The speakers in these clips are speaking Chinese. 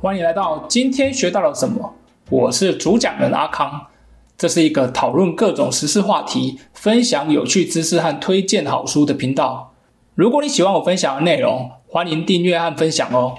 欢迎来到今天学到了什么？我是主讲人阿康，这是一个讨论各种时事话题、分享有趣知识和推荐好书的频道。如果你喜欢我分享的内容，欢迎订阅和分享哦。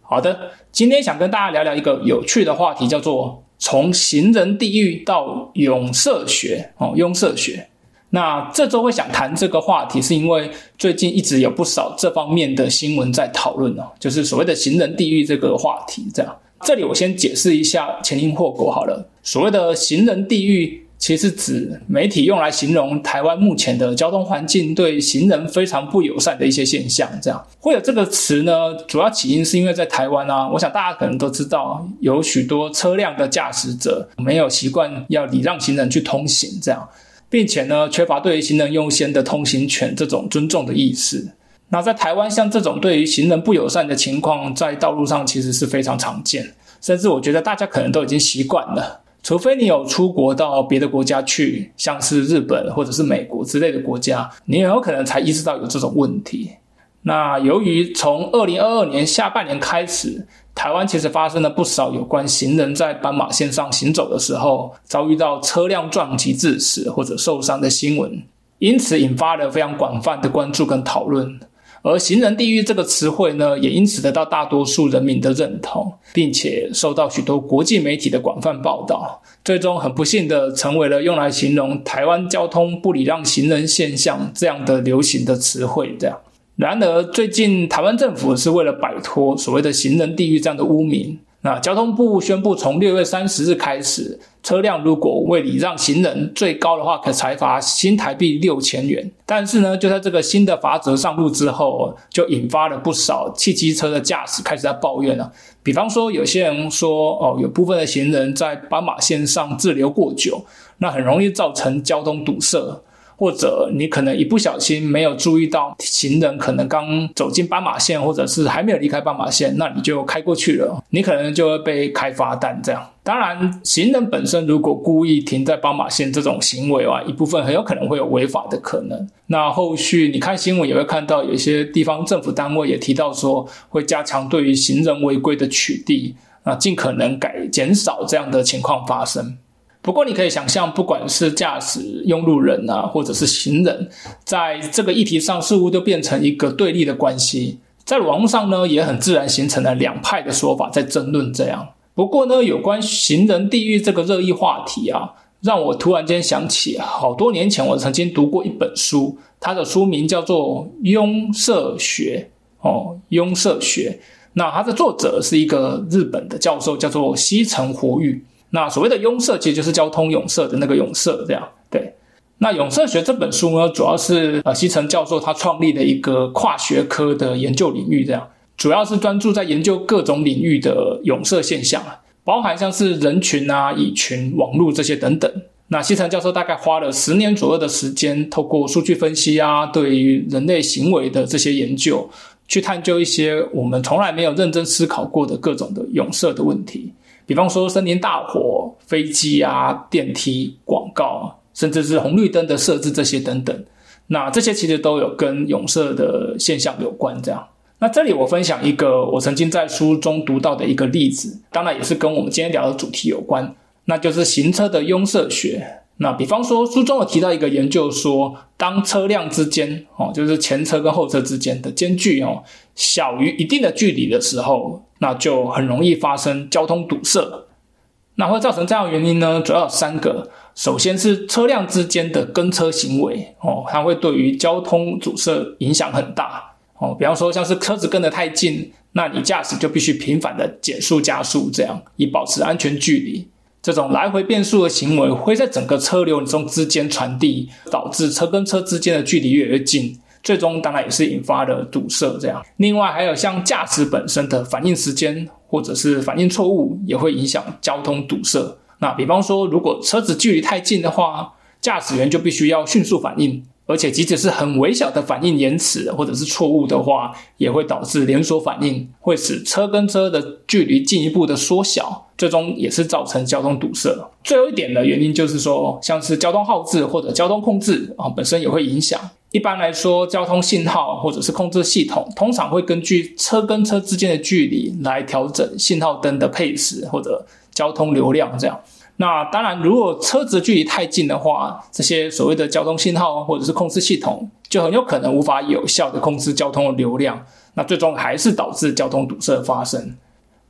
好的，今天想跟大家聊聊一个有趣的话题，叫做从行人地狱到永社学哦，永社学。那这周会想谈这个话题，是因为最近一直有不少这方面的新闻在讨论哦，就是所谓的行人地狱这个话题。这样，这里我先解释一下前因后果好了。所谓的行人地狱，其实指媒体用来形容台湾目前的交通环境对行人非常不友善的一些现象。这样会有这个词呢，主要起因是因为在台湾啊，我想大家可能都知道，有许多车辆的驾驶者没有习惯要礼让行人去通行，这样。并且呢，缺乏对于行人优先的通行权这种尊重的意识。那在台湾，像这种对于行人不友善的情况，在道路上其实是非常常见，甚至我觉得大家可能都已经习惯了。除非你有出国到别的国家去，像是日本或者是美国之类的国家，你很有可能才意识到有这种问题。那由于从二零二二年下半年开始。台湾其实发生了不少有关行人在斑马线上行走的时候遭遇到车辆撞击致死或者受伤的新闻，因此引发了非常广泛的关注跟讨论。而“行人地狱”这个词汇呢，也因此得到大多数人民的认同，并且受到许多国际媒体的广泛报道，最终很不幸的成为了用来形容台湾交通不礼让行人现象这样的流行的词汇。这样。然而，最近台湾政府是为了摆脱所谓的“行人地狱”这样的污名，那交通部宣布，从六月三十日开始，车辆如果未礼让行人，最高的话可裁罚新台币六千元。但是呢，就在这个新的罚则上路之后，就引发了不少汽机车的驾驶开始在抱怨了。比方说，有些人说，哦，有部分的行人在斑马线上滞留过久，那很容易造成交通堵塞。或者你可能一不小心没有注意到行人可能刚走进斑马线，或者是还没有离开斑马线，那你就开过去了，你可能就会被开罚单。这样，当然，行人本身如果故意停在斑马线这种行为啊，一部分很有可能会有违法的可能。那后续你看新闻也会看到，有一些地方政府单位也提到说，会加强对于行人违规的取缔，啊，尽可能改减少这样的情况发生。不过，你可以想象，不管是驾驶用路人啊，或者是行人，在这个议题上似乎都变成一个对立的关系。在网络上呢，也很自然形成了两派的说法在争论这样。不过呢，有关行人地狱这个热议话题啊，让我突然间想起，好多年前我曾经读过一本书，它的书名叫做《拥社学》哦，《拥社学》。那它的作者是一个日本的教授，叫做西城活玉。那所谓的拥塞，其实就是交通拥塞的那个拥塞，这样对。那永塞学这本书呢，主要是呃西城教授他创立的一个跨学科的研究领域，这样主要是专注在研究各种领域的永塞现象啊，包含像是人群啊、蚁群、网络这些等等。那西城教授大概花了十年左右的时间，透过数据分析啊，对于人类行为的这些研究，去探究一些我们从来没有认真思考过的各种的永塞的问题。比方说森林大火、飞机啊、电梯、广告，甚至是红绿灯的设置这些等等，那这些其实都有跟永射的现象有关。这样，那这里我分享一个我曾经在书中读到的一个例子，当然也是跟我们今天聊的主题有关，那就是行车的拥塞学。那比方说，书中有提到一个研究说，当车辆之间哦，就是前车跟后车之间的间距哦，小于一定的距离的时候，那就很容易发生交通堵塞。那会造成这样原因呢？主要有三个。首先是车辆之间的跟车行为哦，它会对于交通阻塞影响很大哦。比方说，像是车子跟得太近，那你驾驶就必须频繁的减速加速，这样以保持安全距离。这种来回变速的行为会在整个车流中之间传递，导致车跟车之间的距离越来越近，最终当然也是引发了堵塞。这样，另外还有像驾驶本身的反应时间或者是反应错误，也会影响交通堵塞。那比方说，如果车子距离太近的话，驾驶员就必须要迅速反应。而且，即使是很微小的反应延迟或者是错误的话，也会导致连锁反应，会使车跟车的距离进一步的缩小，最终也是造成交通堵塞。最后一点的原因就是说，像是交通号志或者交通控制啊，本身也会影响。一般来说，交通信号或者是控制系统，通常会根据车跟车之间的距离来调整信号灯的配时或者交通流量。这样，那当然，如果车子距离太近的话，这些所谓的交通信号或者是控制系统就很有可能无法有效的控制交通的流量，那最终还是导致交通堵塞发生。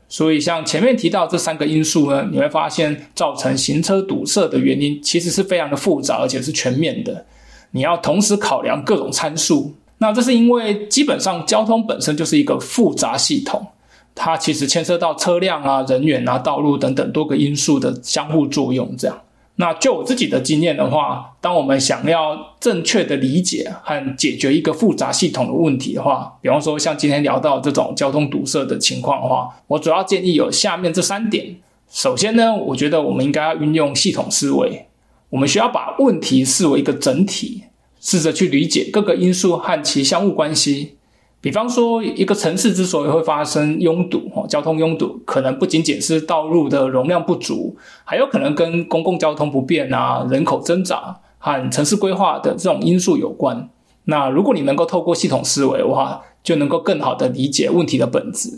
所以，像前面提到这三个因素呢，你会发现造成行车堵塞的原因其实是非常的复杂，而且是全面的。你要同时考量各种参数，那这是因为基本上交通本身就是一个复杂系统，它其实牵涉到车辆啊、人员啊、道路等等多个因素的相互作用。这样，那就我自己的经验的话，当我们想要正确的理解和解决一个复杂系统的问题的话，比方说像今天聊到这种交通堵塞的情况的话，我主要建议有下面这三点。首先呢，我觉得我们应该要运用系统思维。我们需要把问题视为一个整体，试着去理解各个因素和其相互关系。比方说，一个城市之所以会发生拥堵，哦，交通拥堵，可能不仅仅是道路的容量不足，还有可能跟公共交通不便啊、人口增长和城市规划的这种因素有关。那如果你能够透过系统思维的话，就能够更好的理解问题的本质，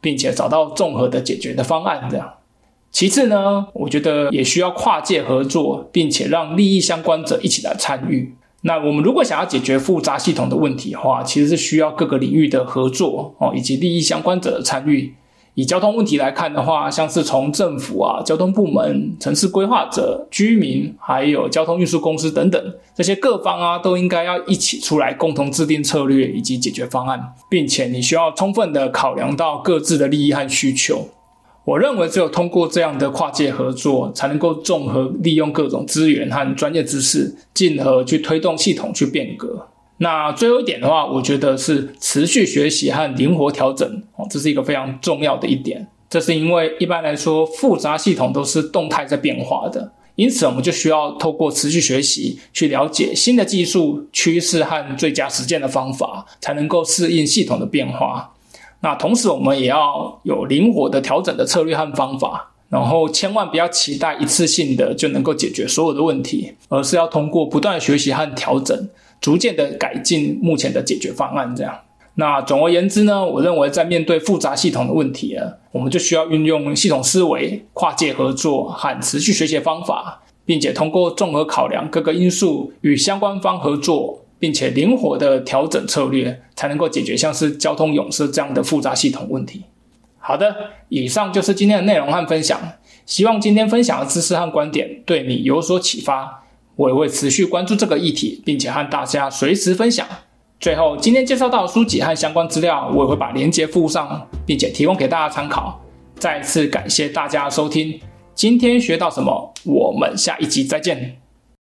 并且找到综合的解决的方案，这样。其次呢，我觉得也需要跨界合作，并且让利益相关者一起来参与。那我们如果想要解决复杂系统的问题的话，其实是需要各个领域的合作哦，以及利益相关者的参与。以交通问题来看的话，像是从政府啊、交通部门、城市规划者、居民，还有交通运输公司等等这些各方啊，都应该要一起出来，共同制定策略以及解决方案，并且你需要充分的考量到各自的利益和需求。我认为，只有通过这样的跨界合作，才能够综合利用各种资源和专业知识，进而去推动系统去变革。那最后一点的话，我觉得是持续学习和灵活调整哦，这是一个非常重要的一点。这是因为一般来说，复杂系统都是动态在变化的，因此我们就需要透过持续学习，去了解新的技术趋势和最佳实践的方法，才能够适应系统的变化。那同时，我们也要有灵活的调整的策略和方法，然后千万不要期待一次性的就能够解决所有的问题，而是要通过不断学习和调整，逐渐的改进目前的解决方案。这样，那总而言之呢，我认为在面对复杂系统的问题啊，我们就需要运用系统思维、跨界合作和持续学习方法，并且通过综合考量各个因素与相关方合作。并且灵活的调整策略，才能够解决像是交通勇士这样的复杂系统问题。好的，以上就是今天的内容和分享。希望今天分享的知识和观点对你有所启发。我也会持续关注这个议题，并且和大家随时分享。最后，今天介绍到的书籍和相关资料，我也会把链接附上，并且提供给大家参考。再次感谢大家收听，今天学到什么？我们下一集再见。